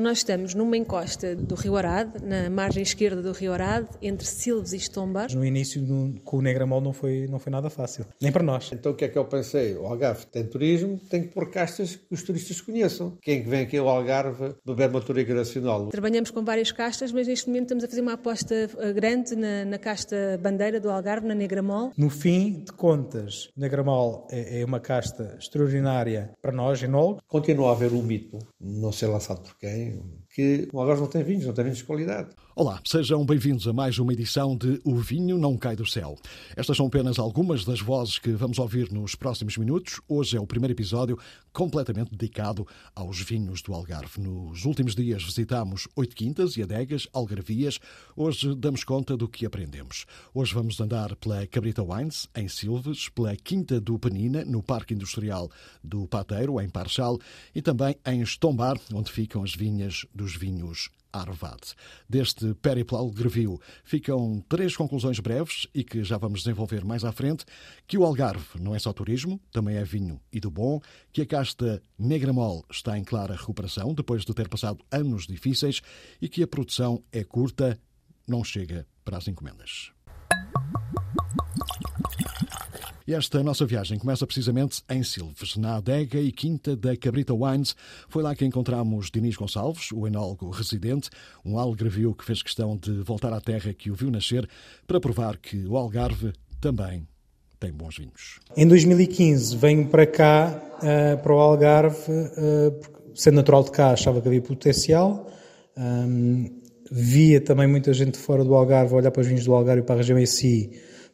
Nós estamos numa encosta do Rio Arade, na margem esquerda do Rio Arade, entre Silves e Estombar. No início, no, com o Negramol, não foi, não foi nada fácil, nem para nós. Então o que é que eu pensei? O Algarve tem turismo, tem que pôr castas que os turistas conheçam. Quem que vem aqui ao Algarve beber uma Toriga Nacional? Trabalhamos com várias castas, mas neste momento estamos a fazer uma aposta eh, grande na, na casta bandeira do Algarve, na Negramol. No fim de contas, o Negramol é, é uma casta extraordinária para nós, enólogos. Continua a haver um mito, não sei lançado por quem, que Algarve não tem vinhos, não tem vinhos de qualidade. Olá, sejam bem-vindos a mais uma edição de O Vinho Não Cai do Céu. Estas são apenas algumas das vozes que vamos ouvir nos próximos minutos. Hoje é o primeiro episódio completamente dedicado aos vinhos do Algarve. Nos últimos dias visitamos oito quintas e adegas, algarvias. Hoje damos conta do que aprendemos. Hoje vamos andar pela Cabrita Wines, em Silves, pela Quinta do Penina, no Parque Industrial do Pateiro, em Parchal, e também em Estombar, onde ficam as vinhas dos vinhos Arvad. Deste périplo algarvio ficam três conclusões breves e que já vamos desenvolver mais à frente, que o Algarve não é só turismo, também é vinho e do bom, que a casta Negramol está em clara recuperação depois de ter passado anos difíceis e que a produção é curta, não chega para as encomendas. E esta nossa viagem começa precisamente em Silves, na adega e quinta da Cabrita Wines. Foi lá que encontramos Dinis Gonçalves, o enólogo residente, um algarvio que fez questão de voltar à terra que o viu nascer para provar que o Algarve também tem bons vinhos. Em 2015 venho para cá, uh, para o Algarve, uh, sendo natural de cá, achava que havia potencial. Via também muita gente fora do Algarve olhar para os vinhos do Algarve e para a região em si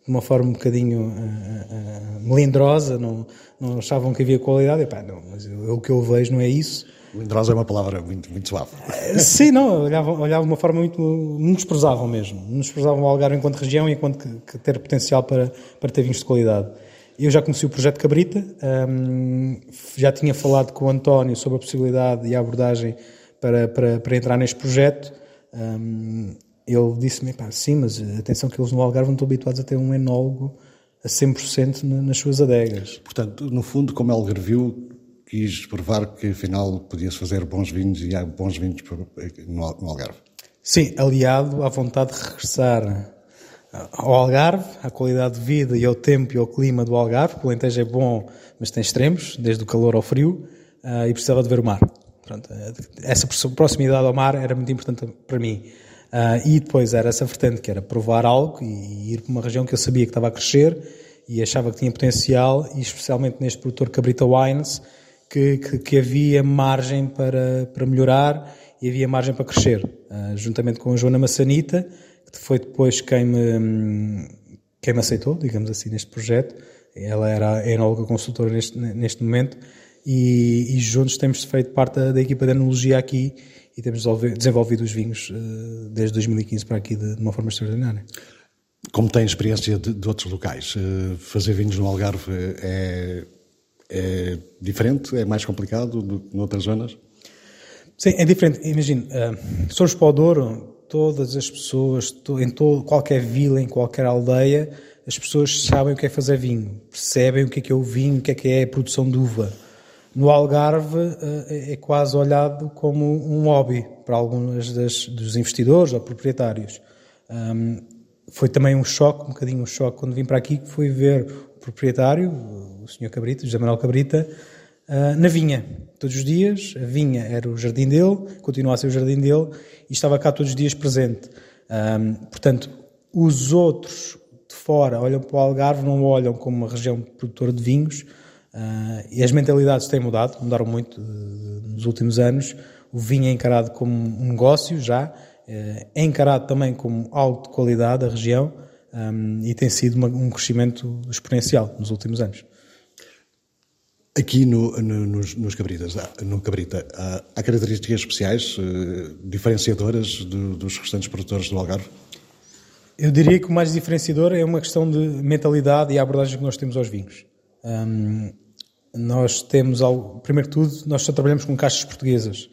de uma forma um bocadinho uh, uh, melindrosa, não, não achavam que havia qualidade. E, pá, não, mas eu, o que eu vejo não é isso. Melindrosa é uma palavra muito, muito suave. Sim, não, olhavam, olhavam de uma forma muito. nos desprezavam mesmo. Nos desprezavam o Algarve enquanto região e enquanto que, que ter potencial para, para ter vinhos de qualidade. Eu já conheci o projeto Cabrita, um, já tinha falado com o António sobre a possibilidade e a abordagem para, para, para entrar neste projeto. Um, ele disse-me, sim, mas atenção que eles no Algarve não estão habituados a ter um enólogo a 100% nas suas adegas. Portanto, no fundo, como Algarvio, quis provar que afinal podia-se fazer bons vinhos e há bons vinhos no Algarve. Sim, aliado à vontade de regressar ao Algarve, à qualidade de vida e ao tempo e ao clima do Algarve, o Alentejo é bom, mas tem extremos, desde o calor ao frio, e precisava de ver o mar. Pronto, essa proximidade ao mar era muito importante para mim. Uh, e depois era essa vertente, que era provar algo e ir para uma região que eu sabia que estava a crescer e achava que tinha potencial, e especialmente neste produtor Cabrita Wines, que, que, que havia margem para, para melhorar e havia margem para crescer. Uh, juntamente com a Joana Massanita, que foi depois quem me, quem me aceitou, digamos assim, neste projeto. Ela era a enóloga consultora neste, neste momento, e, e juntos temos feito parte da, da equipa de enologia aqui e temos desenvolvido os vinhos eh, desde 2015 para aqui de, uma forma extraordinária. Como tem experiência de, de outros locais, eh, fazer vinhos no Algarve é, é diferente, é mais complicado do que noutras zonas? Sim, é diferente. Imagina, uh, somos para o Douro, todas as pessoas, em todo, qualquer vila, em qualquer aldeia, as pessoas sabem o que é fazer vinho, percebem o que é, que é o vinho, o que é que é a produção de uva no Algarve eh, é quase olhado como um hobby para alguns das, dos investidores ou proprietários. Um, foi também um choque, um bocadinho um choque, quando vim para aqui, que fui ver o proprietário, o Sr. Cabrita, José Manuel Cabrita, uh, na vinha. Todos os dias, a vinha era o jardim dele, continua a ser o jardim dele, e estava cá todos os dias presente. Um, portanto, os outros de fora olham para o Algarve, não olham como uma região produtora de vinhos, Uh, e as mentalidades têm mudado, mudaram muito uh, nos últimos anos. O vinho é encarado como um negócio já, uh, é encarado também como algo de qualidade da região um, e tem sido uma, um crescimento exponencial nos últimos anos. Aqui no, no, nos, nos cabritas, no cabrita, há, há características especiais, diferenciadoras do, dos restantes produtores do Algarve? Eu diria que o mais diferenciador é uma questão de mentalidade e a abordagem que nós temos aos vinhos. Um, nós temos, ao, primeiro de tudo, nós só trabalhamos com caixas portuguesas.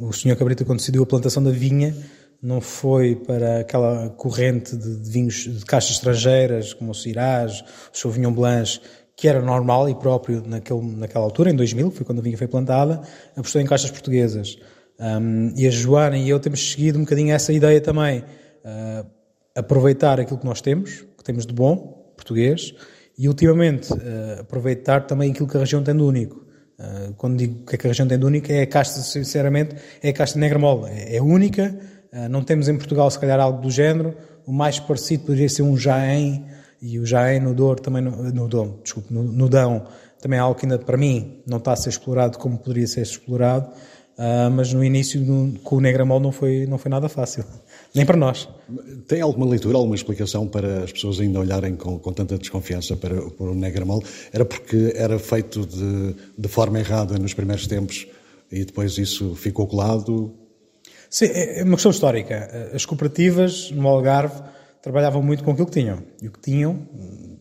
O senhor Cabrita, quando decidiu a plantação da vinha, não foi para aquela corrente de, de vinhos de caixas estrangeiras, como o Syrah, o Sauvignon Blanc, que era normal e próprio naquele, naquela altura, em 2000, que foi quando a vinha foi plantada, apostou em caixas portuguesas. Um, e a Joana e eu temos seguido um bocadinho essa ideia também, uh, aproveitar aquilo que nós temos, que temos de bom, português, e ultimamente uh, aproveitar também aquilo que a região tem de único. Uh, quando digo que, é que a região tem de único, é a casta, sinceramente, é a casta negra mole. É, é única, não temos em Portugal, se calhar, algo do género. O mais parecido poderia ser um Jaén, e o Jaén no Douro também, no, no Dom, desculpe, no, no Dão, também é algo que ainda para mim não está a ser explorado como poderia ser explorado, uh, mas no início no, com o Negramol não foi, não foi nada fácil, nem para nós. Tem alguma leitura, alguma explicação para as pessoas ainda olharem com, com tanta desconfiança para, para o Negramol? Era porque era feito de, de forma errada nos primeiros tempos e depois isso ficou colado? Sim, é, é uma questão histórica. As cooperativas no Algarve trabalhavam muito com aquilo que tinham. E o que tinham,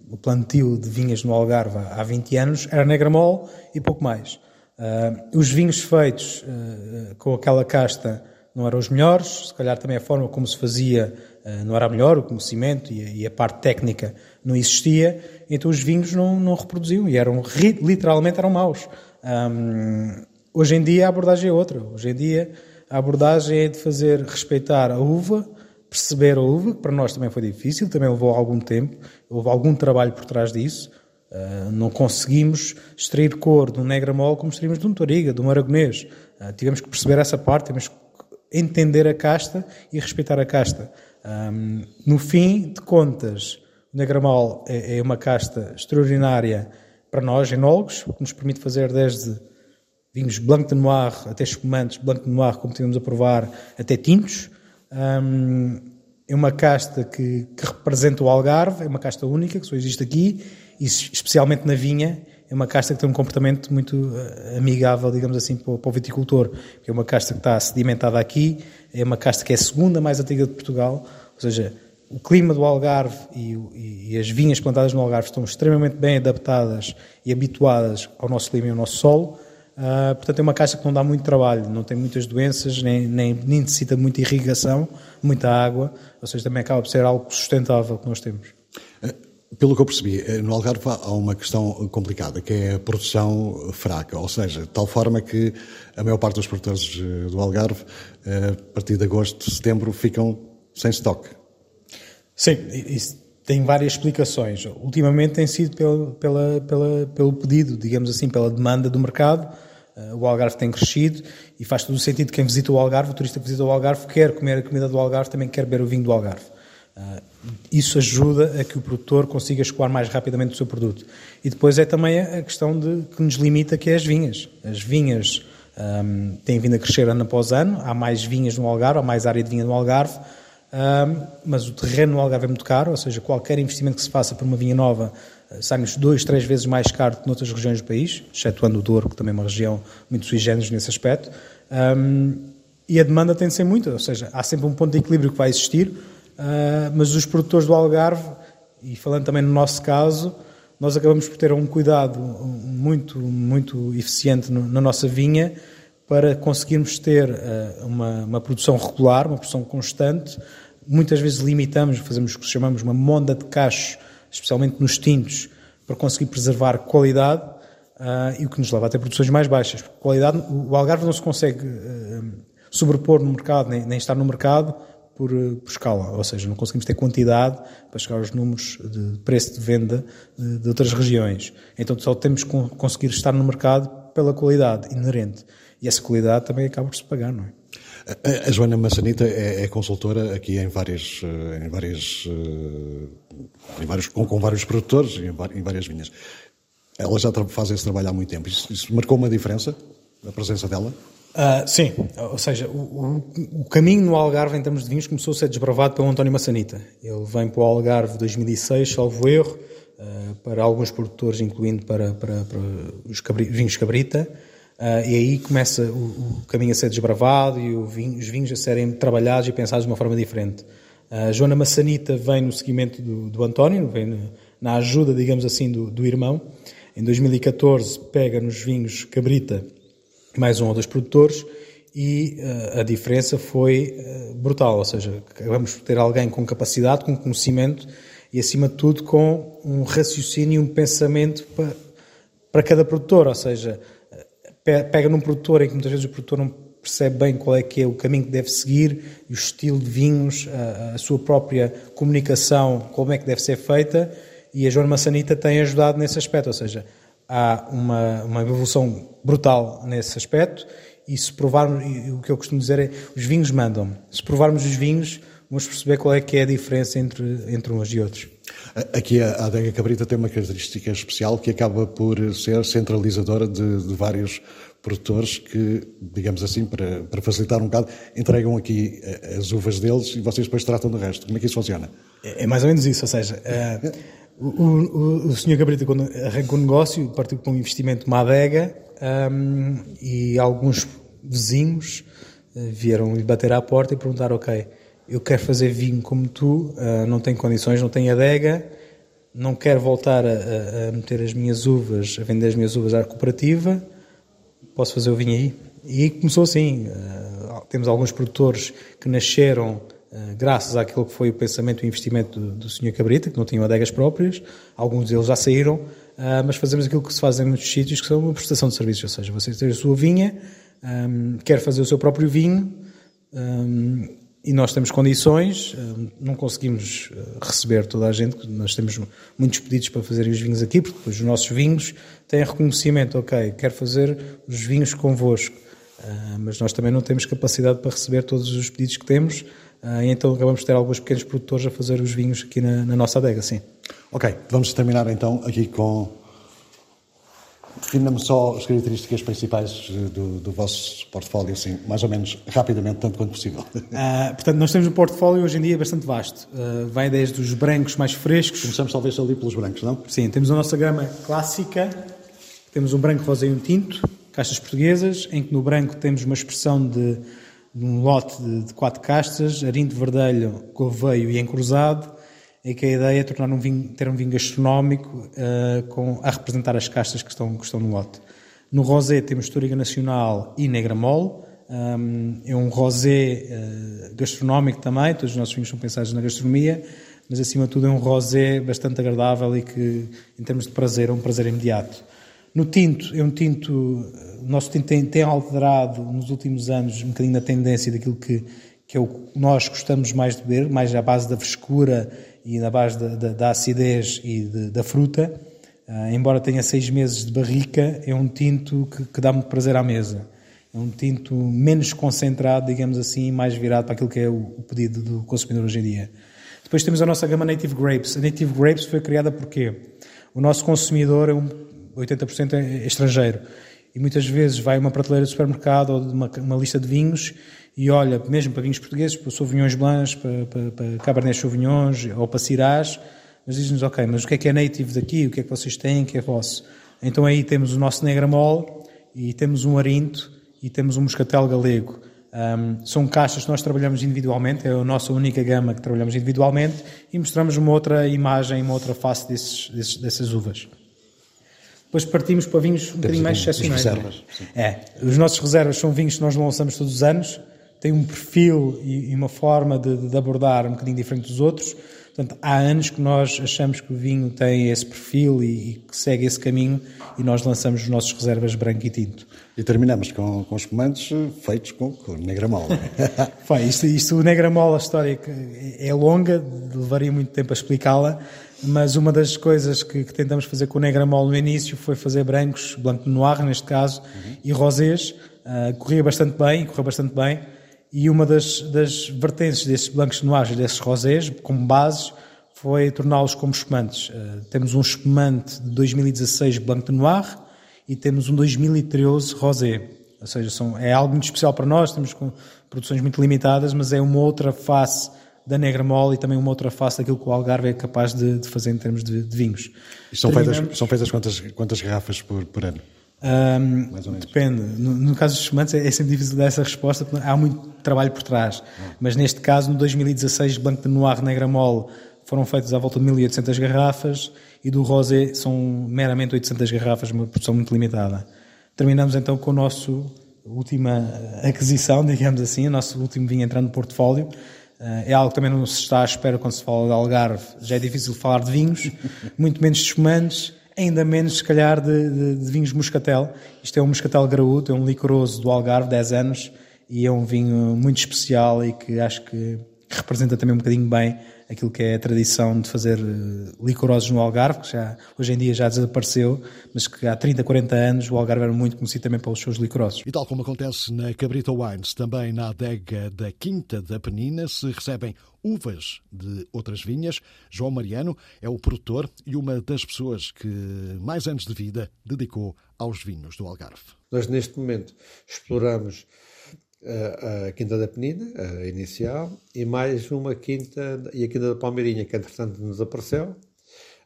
o plantio de vinhas no Algarve há 20 anos, era negra mole e pouco mais. Uh, os vinhos feitos uh, com aquela casta não eram os melhores, se calhar também a forma como se fazia uh, não era a melhor, o conhecimento e a, parte técnica não existia, então os vinhos não, não reproduziam e eram, literalmente eram maus. Um, hoje em dia a abordagem é outra. Hoje em dia a abordagem é de fazer respeitar a uva, perceber a uva, que para nós também foi difícil, também levou algum tempo, houve algum trabalho por trás disso. Uh, não conseguimos extrair cor de um negra mole como extraímos de um toriga, de um aragonês. Uh, tivemos que perceber essa parte, temos que entender a casta e respeitar a casta. Um, no fim de contas, o negra mole é, é, uma casta extraordinária para nós, enólogos, que nos permite fazer desde vinhos blanc de noir até espumantes, blanc de noir, como tivemos a provar, até tintos. Um, é uma casta que, que, representa o Algarve, é uma casta única, que só existe aqui, e especialmente na vinha, é uma casta que tem um comportamento muito eh, amigável, digamos assim, para o, viticultor. É uma casta que está sedimentada aqui, é uma casta que é a segunda mais antiga de Portugal, ou seja, o clima do Algarve e, e, as vinhas plantadas no Algarve estão extremamente bem adaptadas e habituadas ao nosso clima e ao nosso solo. Uh, portanto, é uma caixa que não dá muito trabalho, não tem muitas doenças, nem, nem, nem, necessita muita irrigação, muita água, ou seja, também acaba por ser algo sustentável que nós temos. Eh, pelo que eu percebi, eh, no Algarve há uma questão complicada, que é a produção fraca, ou seja, de tal forma que a maior parte dos produtores eh, do Algarve, a partir de agosto, setembro, ficam sem estoque. Sim, isso tem várias explicações. Ultimamente tem sido pelo, pela, pela, pelo pedido, digamos assim, pela demanda do mercado, eh, o Algarve tem crescido e faz todo o sentido quem visita o Algarve, o turista que visita o Algarve, quer comer a comida do Algarve, também quer beber o vinho do Algarve. Eh, isso ajuda a que o produtor consiga escoar mais rapidamente o seu produto. E depois é também a questão de, que nos limita, que é as vinhas. As vinhas um, têm vindo a crescer ano após ano, há mais vinhas no Algarve, há mais área de vinha no Algarve, um, mas o terreno no Algarve é muito caro, ou seja, qualquer investimento que se faça por uma vinha nova sai-nos dois, três vezes mais caro que noutras regiões do país, excetuando o Douro, que também é uma região muito sui generis nesse aspecto. Um, e a demanda tem de ser muita, ou seja, há sempre um ponto de equilíbrio que vai existir, mas os produtores do Algarve, e falando também no nosso caso, nós acabamos por ter um cuidado muito, muito eficiente na nossa vinha para conseguirmos ter uh, uma, uma, produção regular, uma produção constante. Muitas vezes limitamos, fazemos o que chamamos uma monda de cachos especialmente nos tintos, para conseguir preservar qualidade uh, e o que nos leva a ter produções mais baixas. Qualidade, o Algarve não se consegue sobrepor no mercado, nem, nem estar no mercado por, uh, por, escala, ou seja, não conseguimos ter quantidade para chegar aos números de preço de venda de, de outras regiões. Então só temos que conseguir estar no mercado pela qualidade inerente. E essa qualidade também acaba por se pagar, não é? A, Joana Massanita é, é, consultora aqui em várias, eh, em várias, eh, em vários, com, com vários produtores em, várias vinhas. Ela já faz esse trabalho há muito tempo. Isso, isso marcou uma diferença, a presença dela? Uh, sim, ou seja, o, o, o, caminho no Algarve em termos de vinhos começou a ser desbravado pelo António Massanita. Ele vem para o Algarve 2006, salvo erro, uh, para alguns produtores, incluindo para, para, para os cabri, vinhos Cabrita, Uh, e aí começa o, o, caminho a ser desbravado e vinho, os vinhos a serem trabalhados e pensados de uma forma diferente. A Joana Massanita vem no seguimento do, do António, vem no, na ajuda, digamos assim, do, do, irmão. Em 2014 pega nos vinhos Cabrita mais um ou dois produtores e uh, a diferença foi uh, brutal, ou seja, vamos ter alguém com capacidade, com conhecimento e acima de tudo com um raciocínio, um pensamento para, para cada produtor, ou seja, pega num produtor em que muitas vezes o produtor não percebe bem qual é que é o caminho que deve seguir, o estilo de vinhos, a, a sua própria comunicação, como é que deve ser feita, e a Joana Massanita tem ajudado nesse aspecto, ou seja, há uma, uma evolução brutal nesse aspecto e se provarmos, o que eu costumo dizer é, os vinhos mandam. Se provarmos os vinhos, vamos perceber qual é que é a diferença entre, entre uns e outros. Aqui a adega cabrita tem uma característica especial que acaba por ser centralizadora de, de vários produtores que, digamos assim, para, para, facilitar um bocado, entregam aqui eh, as uvas deles e vocês depois tratam do resto. Como é que isso funciona? É, é mais ou menos isso, ou seja, uh, o, o, o senhor Cabrita, quando arrancou o negócio, partiu com um investimento uma adega um, e alguns vizinhos uh, vieram lhe bater à porta e perguntar: Ok, eu quero fazer vinho como tu, uh, não tenho condições, não tenho adega, não quero voltar a, a, meter as minhas uvas, a vender as minhas uvas à cooperativa, posso fazer o vinho aí? E começou assim. Uh, temos alguns produtores que nasceram eh, graças àquilo que foi o pensamento e investimento do, do Sr. Cabrita, que não tinham adegas próprias, alguns deles já saíram, eh, mas fazemos aquilo que se faz em muitos sítios, que são uma prestação de serviços, ou seja, você tem a sua vinha, um, eh, quer fazer o seu próprio vinho, um, e nós temos condições, um, não conseguimos receber toda a gente, nós temos muitos pedidos para fazerem os vinhos aqui, porque depois os nossos vinhos têm reconhecimento, ok, quero fazer os vinhos convosco, mas nós também não temos capacidade para receber todos os pedidos que temos, então acabamos de ter alguns pequenos produtores a fazer os vinhos aqui na, na nossa adega, sim. Ok, vamos terminar então aqui com. Defina-me só as características principais do, do, vosso portfólio, assim, mais ou menos rapidamente, tanto quanto possível. Uh, portanto, nós temos um portfólio hoje em dia bastante vasto. Uh, vai desde os brancos mais frescos. Começamos talvez ali pelos brancos, não? Sim, temos a nossa gama clássica, temos um branco, rosa e um tinto, caixas portuguesas, em que no branco temos uma expressão de num lote de, de quatro castas, arinho de verdelho, corveio e encruzado, em que a ideia é tornar um vinho, ter um vinho gastronómico uh, com, a representar as castas que estão, que estão no lote. No rosé temos Toriga Nacional e Negra Mole, um, é um rosé uh, gastronómico também, todos os nossos vinhos são pensados na gastronomia, mas acima de tudo é um rosé bastante agradável e que, em termos de prazer, é um prazer imediato. No tinto, é um tinto, o nosso tinto tem, tem alterado nos últimos anos um bocadinho a tendência daquilo que, que é o que nós gostamos mais de beber, mais à base da frescura e na base da, da, da acidez e de, da fruta. Uh, embora tenha seis meses de barrica, é um tinto que, que dá muito prazer à mesa. É um tinto menos concentrado, digamos assim, mais virado para aquilo que é o, o pedido do consumidor hoje em dia. Depois temos a nossa gama Native Grapes. A Native Grapes foi criada porque o nosso consumidor é um 80% é estrangeiro. E muitas vezes vai a uma prateleira de supermercado ou de uma, uma, lista de vinhos e olha, mesmo para vinhos portugueses, para Sauvignons Blancs, para, para, para Cabernet Sauvignons ou para Syrahs, mas diz-nos, ok, mas o que é que é native daqui? O que é que vocês têm? O que é vosso? Então aí temos o nosso Negramol e temos um Arinto e temos um Moscatel Galego. Um, são caixas que nós trabalhamos individualmente, é a nossa única gama que trabalhamos individualmente e mostramos uma outra imagem, uma outra face desses, desses, dessas uvas. Depois partimos para vinhos um bocadinho mais excepcionais. Reservas, é, os nossos reservas são vinhos que nós lançamos todos os anos, têm um perfil e uma forma de, de abordar um bocadinho diferente dos outros. Portanto, há anos que nós achamos que o vinho tem esse perfil e, e que segue esse caminho e nós lançamos os nossos reservas branco e tinto. E terminamos com, com espumantes feitos com, com Negramol. Foi, isto, isto, o Negramol, a história é longa, levaria muito tempo a explicá-la, mas uma das coisas que, que, tentamos fazer com o Negramol no início foi fazer brancos, Blanc de Noir neste caso, uhum. e rosés. Uh, corria bastante bem, correu bastante bem, e uma das, das vertentes desses blancos de Noir e desses rosés, como bases, foi torná-los como espumantes. Uh, temos um espumante de 2016 Blanc de Noir e temos um 2013 Rosé. Ou seja, são, é algo muito especial para nós, temos produções muito limitadas, mas é uma outra face da Negra Mole e também uma outra face daquilo que o Algarve é capaz de, de fazer em termos de, de vinhos. E são feitas, são feitas quantas, quantas garrafas por, por ano? Um. Depende. No, no caso dos fumantes é, é, sempre difícil dar essa resposta porque há muito trabalho por trás. Ah. Mas neste caso, no 2016, Banco de Noir Negra Mole foram feitas à volta de 1800 garrafas e do Rosé são meramente 800 garrafas, uma produção muito limitada. Terminamos então com o nosso última aquisição, digamos assim, o nosso último vinho entrar no portfólio. É algo que também não se está à espera quando se fala de Algarve. Já é difícil falar de vinhos, muito menos de espumantes, ainda menos, se calhar, de, de, de, vinhos moscatel. Isto é um moscatel graúdo, é um licoroso do Algarve, 10 anos, e é um vinho muito especial e que acho que representa também um bocadinho bem aquilo que é a tradição de fazer eh, licorosos no Algarve, que já, hoje em dia já desapareceu, mas que há 30, 40 anos o Algarve era muito conhecido também pelos seus licorosos. E tal como acontece na Cabrita Wines, também na adega da Quinta da Penina se recebem uvas de outras vinhas. João Mariano é o produtor e uma das pessoas que mais anos de vida dedicou aos vinhos do Algarve. Nós, neste momento, exploramos a, Quinta da Penina, a inicial, e mais uma quinta, e a Quinta da Palmeirinha, que entretanto nos apareceu.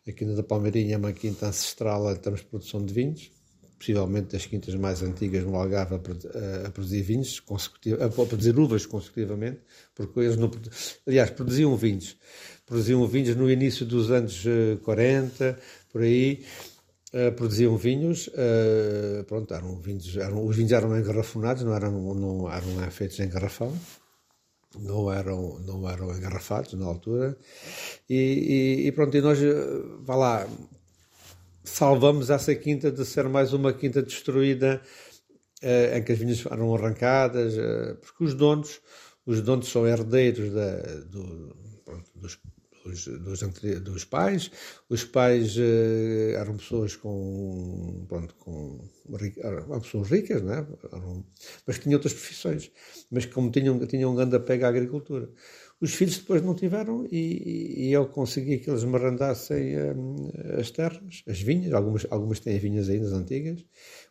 A Quinta da Palmeirinha é uma quinta ancestral em termos de produção de vinhos, possivelmente das quintas mais antigas no Algarve a, produzir vinhos, a produzir uvas consecutivamente, porque eles não, aliás, produziam vinhos, produziam vinhos no início dos anos 40, eh, por aí, Uh, produziam vinhos, uh, pronto, eram vinhos, eram, os vinhos eram engarrafonados, não eram, não eram feitos em garrafão, não eram, não eram engarrafados na altura, e, e, e pronto, e nós, vá lá, salvamos essa quinta de ser mais uma quinta destruída, uh, em que as vinhas eram arrancadas, porque os donos, os donos são herdeiros da, do, pronto, dos dos, dos, dos pais. Os pais uh, eram pessoas com, pronto, com eram pessoas ricas, né? eram, mas tinham outras profissões, mas como tinham, tinham um grande apego à agricultura. Os filhos depois não tiveram e, e eu consegui que eles me arrendassem um, as terras, as vinhas, algumas, algumas têm vinhas ainda antigas,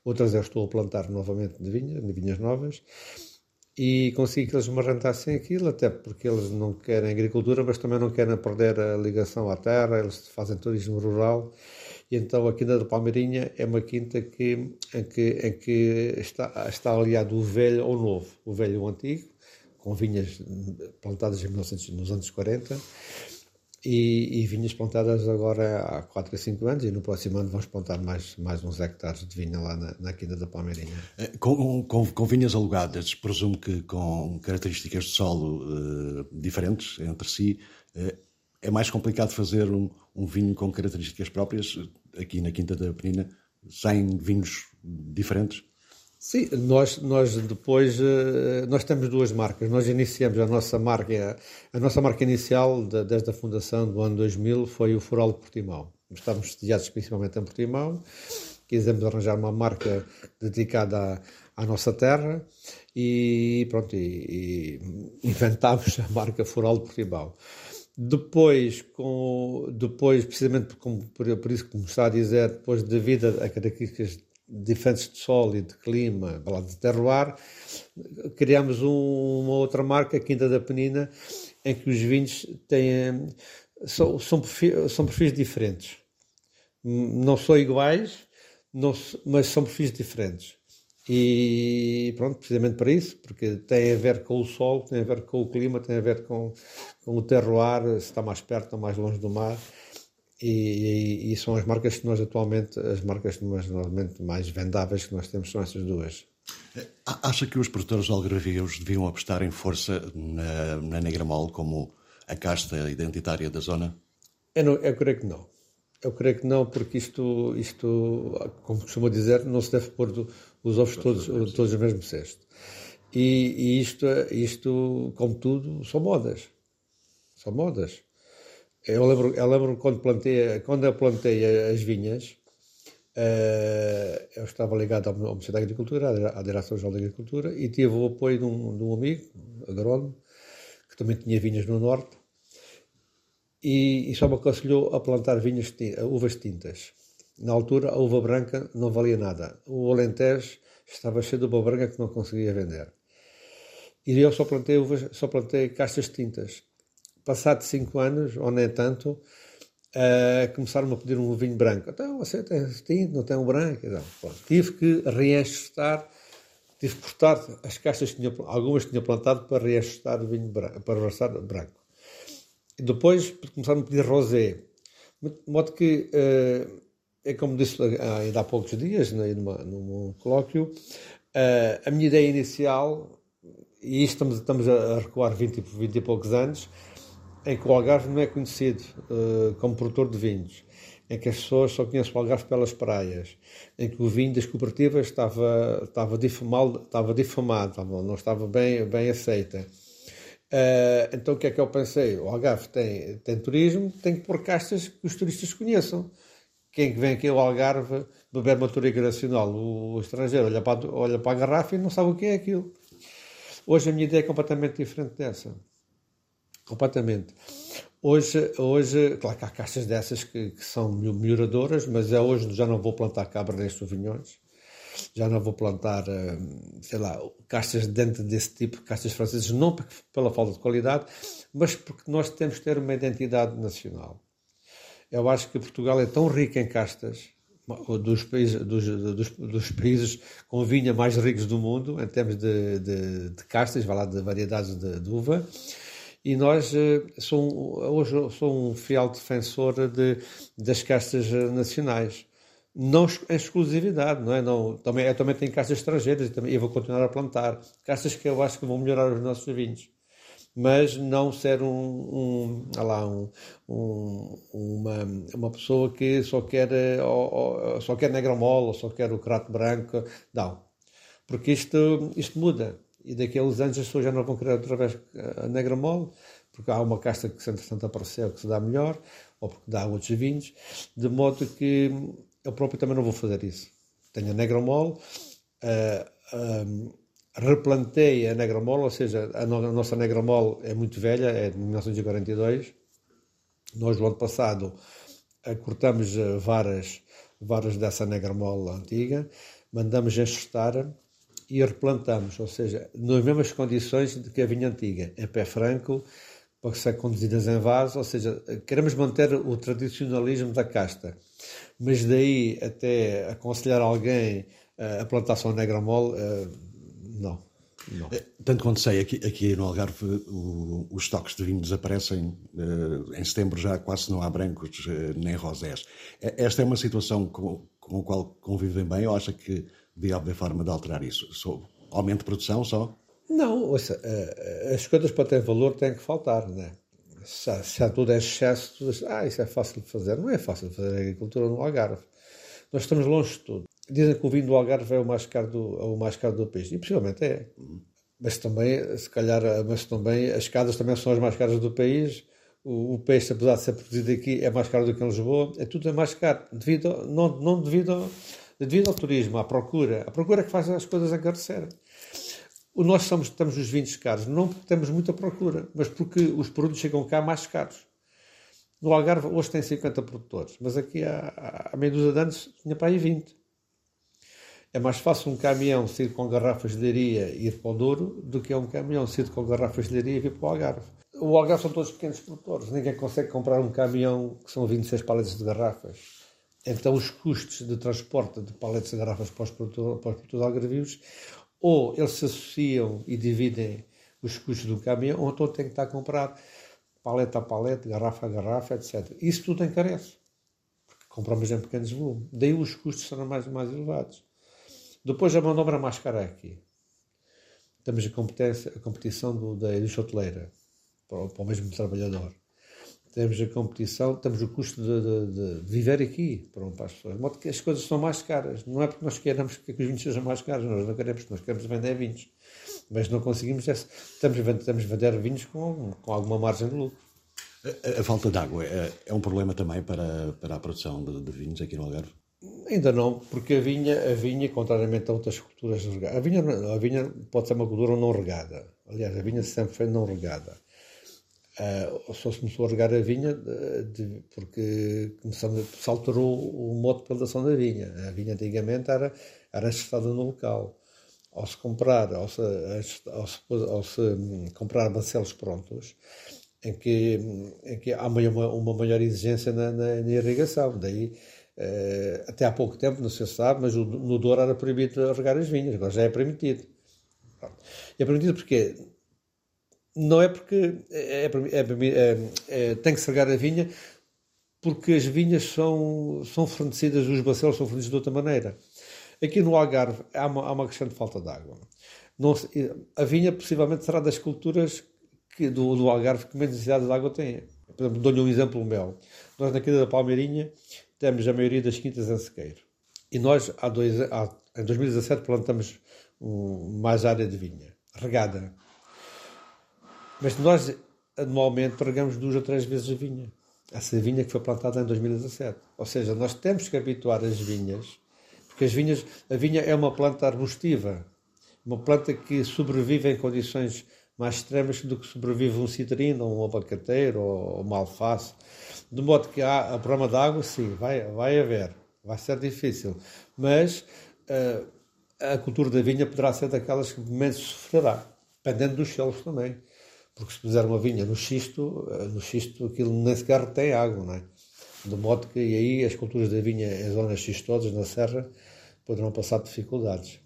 outras eu estou a plantar novamente de vinhas, de vinhas novas, e consegui que eles me rentassem aquilo, até porque eles não querem agricultura, mas também não querem perder a ligação à terra, eles fazem turismo rural, e então a Quinta da Palmeirinha é uma quinta que, em que, em que está, está aliado o velho ao novo, o velho ao antigo, com vinhas plantadas em 1900, nos anos 40, e, e, vinhas plantadas agora há 4 a 5 anos e no próximo ano vamos plantar mais, mais uns hectares de vinha lá na, na Quinta da Palmeirinha. Eh, com, com, com, vinhas alugadas, presumo que com características de solo uh, diferentes entre si, uh, é mais complicado fazer um, um, vinho com características próprias aqui na Quinta da Penina, sem vinhos diferentes? Sim, nós, nós depois eh, nós temos duas marcas. Nós iniciamos a nossa marca, a nossa marca inicial desde a fundação do ano 2000 foi o Foral de Portimão. Estávamos sediados principalmente em Portimão, quisemos arranjar uma marca dedicada à, à nossa terra e pronto, e, e inventámos a marca Foral de Portimão. Depois, com, depois precisamente por, por, isso que me está a dizer, depois devido a características diferentes de sol e de clima, de terroir, criamos um, uma outra marca, Quinta da Penina, em que os vinhos têm, são, são, perfis, são perfis diferentes. Não são iguais, não, mas são perfis diferentes. E pronto, precisamente para isso, porque tem a ver com o sol, tem a ver com o clima, tem a ver com, com o terroir, se está mais perto ou mais longe do mar. E, e, e, são as marcas que nós atualmente, as marcas normalmente mais vendáveis que nós temos são essas duas. Acha que os produtores algarvios deviam apostar em força na, na Negra Mole como a casta identitária da zona? Eu, não, eu creio que não. Eu creio que não, porque isto, isto como costuma dizer, não se deve pôr do, os ovos todos, todos no mesmo cesto. E, e isto, isto, como tudo, são modas. São modas. Eu lembro, eu lembro quando, plantei, quando eu plantei as vinhas, uh, eu estava ligado ao Ministério da Agricultura, à Direção-Geral da Agricultura, e tive o apoio de um, de um amigo, agrónomo, que também tinha vinhas no Norte, e, e só me aconselhou a plantar vinhas, uvas tintas. Na altura, a uva branca não valia nada. O Alentejo estava cheio de uva branca que não conseguia vender. E eu só plantei uvas, só plantei castas tintas passado cinco anos, ou nem tanto, uh, começaram a pedir um vinho branco. Então, você tem tinto, não tem um branco? Não, tive que reajustar, tive que cortar as caixas que tinha, algumas que tinha plantado para reajustar o vinho branco, para versar branco. E depois começaram a pedir rosé. De modo que, uh, é como disse ainda há poucos dias, né, numa, num colóquio, Uh, a minha ideia inicial, e isto estamos, estamos a recuar 20, 20 e poucos anos, em que o Algarve não é conhecido uh, como produtor de vinhos, em que as pessoas só conhecem o Algarve pelas praias, em que o vinho das cooperativas estava, estava, difamado, estava difamado, não estava bem, bem aceita. Uh, então o que é que eu pensei? O Algarve tem, tem turismo, tem que pôr castas que os turistas conheçam. Quem vem aqui ao Algarve beber uma Toriga Nacional, o, o estrangeiro olha para, olha para a garrafa e não sabe o que é aquilo. Hoje a minha ideia é completamente diferente dessa. Completamente. Hoje, hoje claro que há caixas dessas que, que são melhoradoras, mas é hoje já não vou plantar cabernet sauvignons, já não vou plantar, eh, sei lá, caixas dentro desse tipo, caixas francesas, não pela falta de qualidade, mas porque nós temos que ter uma identidade nacional. Eu acho que Portugal é tão rico em castas, dos países, dos, dos, dos, países com vinha mais ricos do mundo, em termos de, de, de castas, vai lá, de variedades de, de uva, e nós eh, sou, hoje sou um fiel defensor de, das castas eh, nacionais. Não em exclusividade, não é? Não, também, eu também tenho castas estrangeiras e também eu vou continuar a plantar. Castas que eu acho que vão melhorar os nossos vinhos. Mas não ser um, um, lá, um, um, uma, uma pessoa que só quer, ou, ou, só quer negromol ou só quer o crato branco. Não. Porque isto, isto muda e daqui a uns anos as pessoas já não vão querer outra vez a negra mole, porque há uma casta que, entretanto, apareceu que se dá melhor, ou porque dá outros vinhos, de modo que eu próprio também não vou fazer isso. Tenho a negra mole, uh, uh, replantei a negra mole, ou seja, a, no, a nossa negra mole é muito velha, é de 1942. Nós, no ano passado, cortamos varas, varas dessa negra mole antiga, mandamos enxertar e replantamos, ou seja, nas mesmas condições de que a vinha antiga, em pé franco, para ser conduzidas em vaso, ou seja, queremos manter o tradicionalismo da casta, mas daí até aconselhar alguém a plantar só negra mole, eh, não. Não. Eh, tanto quanto sei, aqui, aqui no Algarve o, os estoques de vinho desaparecem. Em setembro já quase não há brancos nem rosés. Esta é uma situação com, com a qual convivem bem ou acha que de haver forma de alterar isso? Só, aumento de produção só? Não, ouça, eh, as coisas para ter valor têm que faltar, né? Se, se há tudo é excesso, tudo, ah, isso é fácil de fazer. Não é fácil de fazer agricultura no Algarve. Nós estamos longe de tudo. Dizem que o vinho do Algarve é o mais caro do, é o mais caro do país. E possivelmente é. Mas também, se calhar, mas também as casas também são as mais caras do país. O, o, peixe, apesar de ser produzido aqui, é mais caro do que em Lisboa. É tudo é mais caro. Devido, não, não devido devido ao turismo, à procura, a procura que faz as coisas encarecerem. Nós somos, estamos nos vinhos caros, não porque temos muita procura, mas porque os produtos chegam cá mais caros. No Algarve, hoje tem 50 produtores, mas aqui há, há meia dúzia de anos tinha para aí 20. É mais fácil um caminhão sair com garrafas de leiria e ir para o Douro do que um caminhão sair com garrafas de leiria e ir para o Algarve. O Algarve são todos pequenos produtores, ninguém consegue comprar um caminhão que são 26 paletes de garrafas. Então, os custos de transporte de paletes de garrafas para os produtores algarvios, ou eles se associam e dividem os custos do caminhão, ou então tem que estar a comprar paleta a paleta, garrafa a garrafa, etc. Isso tudo encarece, porque compramos em pequenos volumes. Daí os custos serão mais, mais elevados. Depois a mão obra mais cara aqui. Temos a competição do, da indústria hoteleira para, para o mesmo trabalhador temos a competição, temos o custo de, de, de viver aqui para, para as pessoas. De modo que as coisas são mais caras. Não é porque nós queremos que os vinhos sejam mais caros, nós não queremos, nós queremos vender vinhos. Mas não conseguimos, estamos, estamos a vender vinhos com, com alguma margem de lucro. A, a falta de água é, é, um problema também para, para a produção de, de, vinhos aqui no Algarve? Ainda não, porque a vinha, a vinha contrariamente a outras culturas regadas, a vinha, a vinha pode ser uma cultura não regada. Aliás, a vinha sempre foi não regada Uh, só se começou a regar a vinha de, porque começamos, se alterou o modo de plantação da vinha. A vinha antigamente era, era enxertada no local. Ao se comprar, ao se, ao se, ao se hum, comprar bacelos prontos, em que, em que há uma, uma maior exigência na, na, na irrigação. Daí, uh, até há pouco tempo, não se sabe, mas no Douro era proibido regar as vinhas, agora já é permitido. Pronto. E é permitido porque não é porque é, é, é, é, tem que se regar a vinha, porque as vinhas são, são fornecidas, os bacelos são fornecidos de outra maneira. Aqui no Algarve há uma, há uma de falta de água. Não, a vinha possivelmente será das culturas que, do, do Algarve que menos necessidade de água tem. Por exemplo, dou-lhe um exemplo o mel. Nós na Quinta da Palmeirinha temos a maioria das quintas em sequeiro. E nós, há dois, há, em 2017, plantamos um, mais área de vinha, regada. Mas nós, anualmente, regamos duas ou três vezes a vinha. Essa vinha que foi plantada em 2017. Ou seja, nós temos que habituar as vinhas, porque as vinhas, a vinha é uma planta arbustiva, uma planta que sobrevive em condições mais extremas do que sobrevive um citrino, um abacateiro ou uma alface. De modo que há a problema de água, sim, vai, vai haver, vai ser difícil, mas uh, a cultura da vinha poderá ser daquelas que menos sofrerá, dependendo dos solos também. Porque se puser uma vinha no xisto, uh, no xisto aquilo nem sequer retém água, não é? De modo que aí as culturas da vinha em zonas xistosas, na serra, poderão passar dificuldades.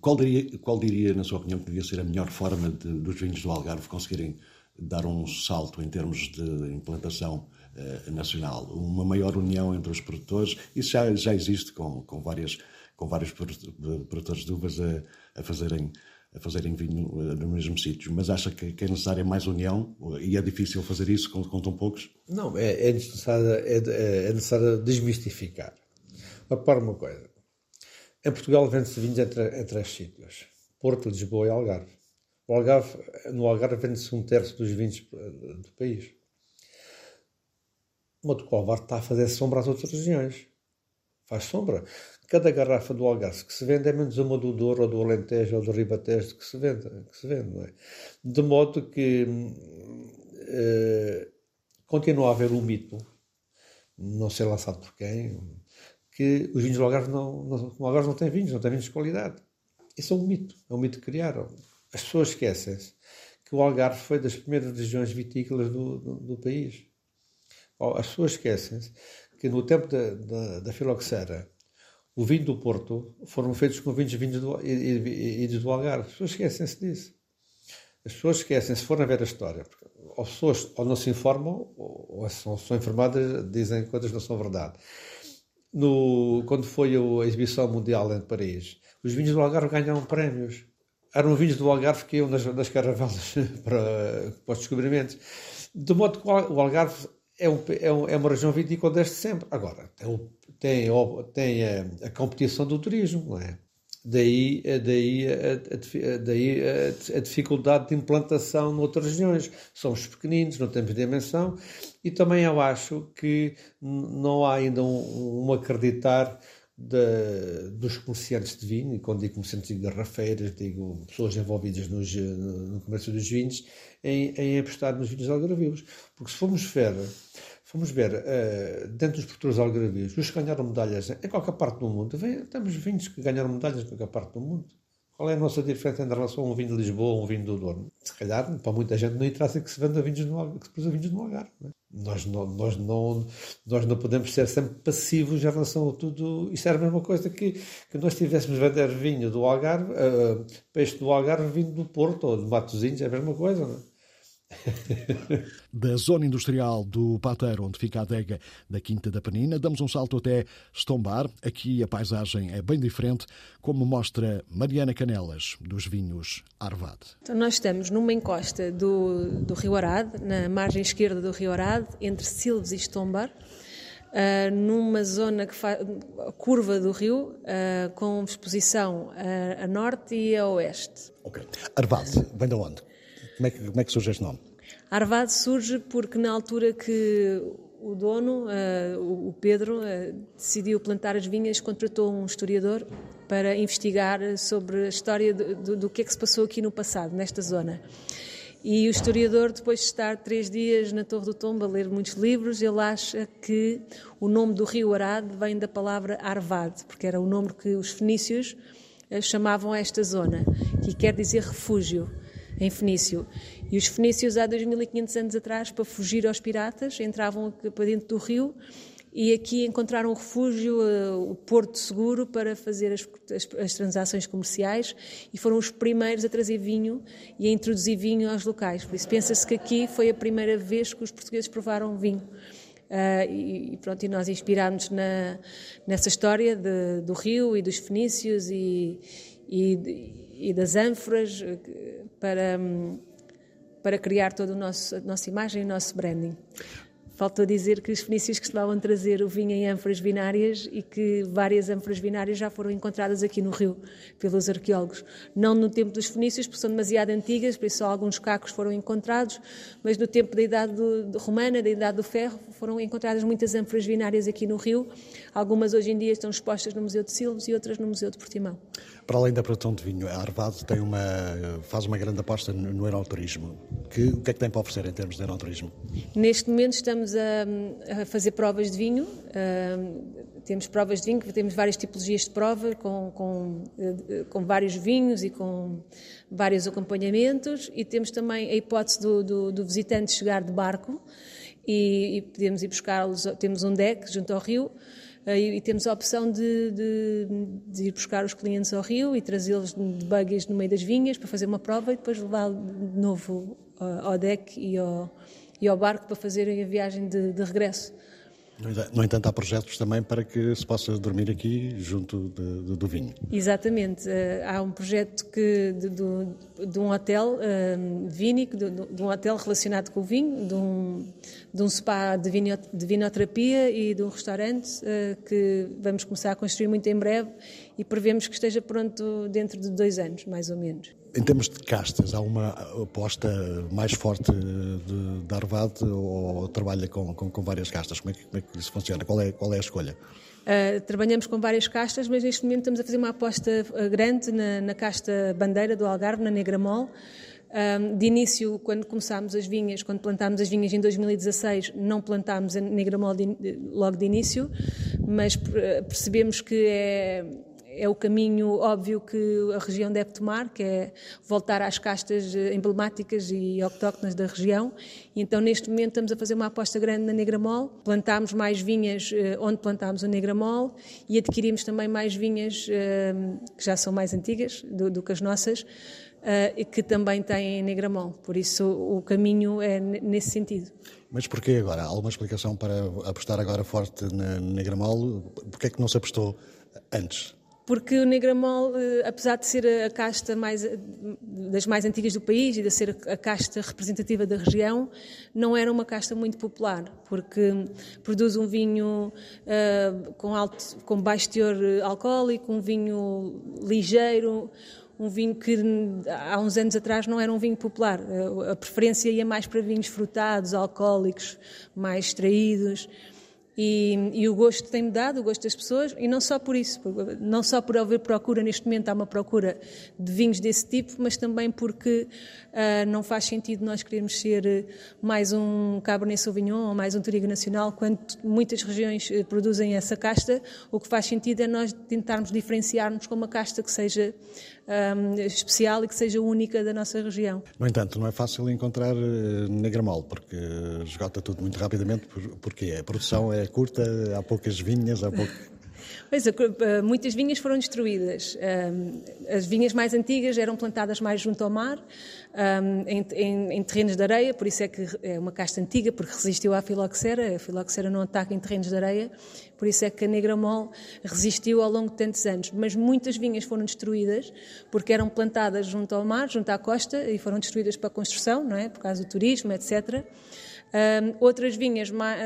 Qual diria, qual diria, na sua opinião, que devia ser a melhor forma de, dos vinhos do Algarve conseguirem dar um salto em termos de implantação eh, nacional? Uma maior união entre os produtores? Isso já, já existe com, com, várias, com vários produtores de uvas a, a fazerem a fazerem vinho no mesmo sítio, mas acha que, é necessária mais união e é difícil fazer isso com, com tão poucos? Não, é, é necessário, é, é necessário desmistificar. Repara uma coisa, em Portugal vende-se vinhos entre, entre as sítios. Porto, Lisboa e Algarve. Algarve no Algarve vende-se um terço dos vinhos eh, do país. O Alvar está a fazer sombra às outras regiões. Faz sombra. Cada garrafa do Algarve que se vende é menos uma do Douro ou do Alentejo ou do Ribatejo que se vende. Que se vende é? De modo que eh, continua a haver um mito, não sei lançado por quem, que os vinhos do Algarve não, não, o Algarve não tem vinhos, não tem vinhos de qualidade. Isso é um mito, é um mito que criaram. As pessoas esquecem-se que o Algarve foi das primeiras regiões vitícolas do, do, do país. As pessoas esquecem-se que no tempo da, da, da filoxera, o vinho do Porto foram feitos com vinhos, vinhos do, do Algarve. As pessoas esquecem-se disso. As pessoas esquecem, se forem ver a história, porque ou pessoas ou não se informam, ou, são, são informadas, dizem coisas que não são verdade no, quando foi a exibição mundial em Paris, os vinhos do Algarve ganharam prémios. Eram vinhos do Algarve que iam nas, nas caravelas para, para os descobrimentos. De modo que o Algarve é, um, é, um, é uma região vitícola desde sempre. Agora, tem, tem, tem a, a, competição do turismo, não é? Daí, daí, a, daí a, a, dificuldade de implantação noutras regiões. Somos pequeninos, não temos dimensão e também eu acho que não há ainda um, um acreditar de, dos comerciantes de vinho, e quando digo comerciantes de garrafeiras, digo pessoas envolvidas nos, no comércio dos vinhos, em, em apostar nos vinhos algarvios. Porque se formos ver Vamos ver, uh, dentro dos produtores algarvios, os que ganharam medalhas em qualquer parte do mundo, vem, temos vinhos que ganharam medalhas em qualquer parte do mundo. Qual é a nossa diferença em relação a um vinho de Lisboa ou um vinho do Douro? Se calhar, para muita gente, não interessa que se venda vinhos no que se produza vinhos no Algarve. É? nós, não, nós, não, nós não podemos ser sempre passivos em relação a tudo. Isto era a mesma coisa que, que nós tivéssemos vender vinho do Algarve, uh, peixe do Algarve vindo do Porto ou de Matosinhos, é a mesma coisa, não é? da zona industrial do Pateiro, onde fica a adega da Quinta da Penina, damos um salto até Estombar. Aqui a paisagem é bem diferente, como mostra Mariana Canelas, dos vinhos Arvad. Então nós estamos numa encosta do, do Rio Arade, na margem esquerda do Rio Arade, entre Silves e Estombar. Uh, numa zona que faz curva do rio, uh, com exposição a, a, norte e a oeste. Ok. Arvad, vem de onde? Como é que, como é que surge este nome? Arvado surge porque na altura que o dono, uh, o Pedro, uh, decidiu plantar as vinhas, contratou um historiador para investigar sobre a história do, do, do, que é que se passou aqui no passado, nesta zona. E o historiador, depois de estar três dias na Torre do Tombo a ler muitos livros, ele acha que o nome do rio Arade vem da palavra Arvad, porque era o nome que os fenícios uh, chamavam a esta zona, que quer dizer refúgio em Fenício. E os fenícios, há 2500 anos atrás, para fugir aos piratas, entravam para dentro do rio e aqui encontraram um refúgio, eh, o porto seguro para fazer as, as, as, transações comerciais e foram os primeiros a trazer vinho e a introduzir vinho aos locais. Por isso pensa-se que aqui foi a primeira vez que os portugueses provaram vinho. Uh, e, pronto, e nós inspirámos na, nessa história de, do rio e dos fenícios e, e, e das ânforas para, para criar toda a nossa imagem e o nosso branding. Faltou dizer que os fenícios costumavam trazer o vinho em ânforas binárias e que várias ânforas binárias já foram encontradas aqui no Rio pelos arqueólogos. Não no tempo dos fenícios, porque são demasiado antigas, por isso só alguns cacos foram encontrados, mas no tempo da Idade do, Romana, da Idade do Ferro, foram encontradas muitas ânforas binárias aqui no Rio. Algumas hoje em dia estão expostas no Museu de Silves e outras no Museu de Portimão. Para além da produção de vinho, a Arvado tem uma, faz uma grande aposta no, no aeroturismo. Que, o que é que tem para oferecer em termos de aeroturismo? Neste momento estamos estamos a, a fazer provas de vinho. Uh, temos provas de vinho, temos várias tipologias de prova, com, com, com, vários vinhos e com vários acompanhamentos. E temos também a hipótese do, do, do visitante chegar de barco e, e podemos ir buscá-los. Temos um deck junto ao rio. Uh, e, e, temos a opção de, de, de, ir buscar os clientes ao rio e trazê-los de buggies no meio das vinhas para fazer uma prova e depois levá-los de novo ao deck e ao, e ao barco para fazerem a viagem de, de regresso. No entanto, há projetos também para que se possa dormir aqui junto de, de, do vinho. Exatamente. Uh, há um projeto que, de, de, um hotel uh, vínico, de, um hotel relacionado com o vinho, de um, um spa de, vinho, de vinoterapia e de um restaurante uh, que vamos começar a construir muito em breve e prevemos que esteja pronto dentro de dois anos, mais ou menos. Em termos de castas, há uma aposta mais forte de, de ou trabalha com, com, com, várias castas? Como é, que, como é que isso funciona? Qual é, qual é a escolha? Uh, trabalhamos com várias castas, mas neste momento estamos a fazer uma aposta ah, grande na, na casta bandeira do Algarve, na Negra Mol. Um, de início, quando começámos as vinhas, quando plantámos as vinhas em 2016, não plantámos a Negra Mol de, logo de início, mas percebemos que é é o caminho óbvio que a região deve tomar, que é voltar às castas eh, emblemáticas e autóctonas da região. E então, neste momento, estamos a fazer uma aposta grande na Negramol. Plantámos mais vinhas eh, onde plantámos a Negramol e adquirimos também mais vinhas eh, que já são mais antigas do, do que as nossas, e que também têm Negramol. Por isso, o caminho é nesse sentido. Mas porquê agora? Há alguma explicação para apostar agora forte na Negramol? Porquê é que não se apostou antes? Porque o Negramol, eh, apesar de ser a casta mais, eh, das mais antigas do país e de ser a casta representativa da região, não era uma casta muito popular, porque produz um vinho uh, com, alto, com baixo teor alcoólico, um vinho ligeiro, um vinho que há uns anos atrás não era um vinho popular. A preferência ia mais para vinhos frutados, alcoólicos, mais extraídos. E, e, o gosto tem mudado, o gosto das pessoas, e não só por isso, não só por haver procura, neste momento há uma procura de vinhos desse tipo, mas também porque uh, não faz sentido nós querermos ser mais um Cabernet Sauvignon ou mais um Touriga Nacional, quando muitas regiões eh, produzem essa casta, o que faz sentido é nós tentarmos diferenciar-nos com uma casta que seja um, especial e que seja única da nossa região. No entanto, não é fácil encontrar uh, Negramol, porque esgota tudo muito rapidamente, porque a produção é curta, há poucas vinhas, há pouco... Pois, muitas vinhas foram destruídas. As vinhas mais antigas eram plantadas mais junto ao mar, em, em, em, terrenos de areia, por isso é que é uma casta antiga, porque resistiu à filoxera. A filoxera não ataca em terrenos de areia, por isso é que a negra mol resistiu ao longo de tantos anos. Mas muitas vinhas foram destruídas porque eram plantadas junto ao mar, junto à costa, e foram destruídas para construção, não é? Por causa do turismo, etc. outras vinhas mais,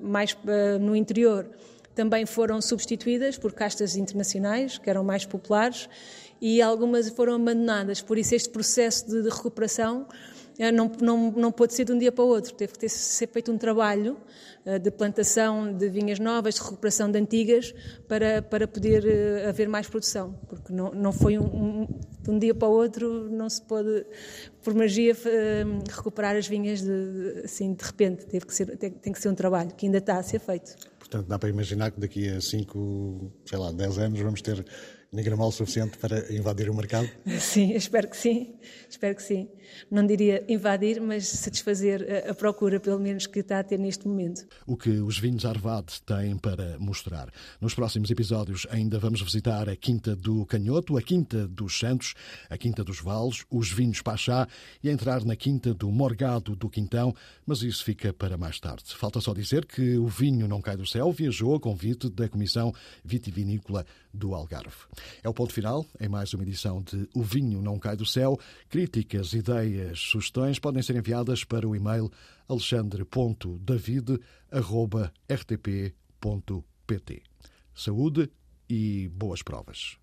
mais no interior também foram substituídas por castas internacionais, que eram mais populares, e algumas foram abandonadas. Por isso, este processo de, de recuperação eh, não, não, não pôde ser de um dia para o outro. Teve que ter, ser feito um trabalho uh, de plantação de vinhas novas, de recuperação de antigas, para, para poder uh, haver mais produção. Porque não, não foi um, um, de um dia para o outro, não se pôde, por magia, uh, recuperar as vinhas de, assim, de repente. Teve que ser, tem, tem que ser um trabalho que ainda está a ser feito. Portanto, dá para imaginar que daqui a 5, sei lá, 10 anos vamos ter nem gramal suficiente para invadir o mercado? Sim, espero que sim, espero que sim. Não diria invadir, mas satisfazer a, procura, pelo menos, que está a ter neste momento. O que os vinhos Arvade têm para mostrar. Nos próximos episódios ainda vamos visitar a Quinta do Canhoto, a Quinta dos Santos, a Quinta dos Vales, os vinhos Pachá e entrar na Quinta do Morgado do Quintão, mas isso fica para mais tarde. Falta só dizer que o vinho não cai do céu, viajou a convite da Comissão Vitivinícola do Algarve. É o ponto final em mais uma edição de O Vinho Não Cai do Céu. Críticas, ideias, sugestões podem ser enviadas para o e-mail alexandre.david.rtp.pt. Saúde e boas provas.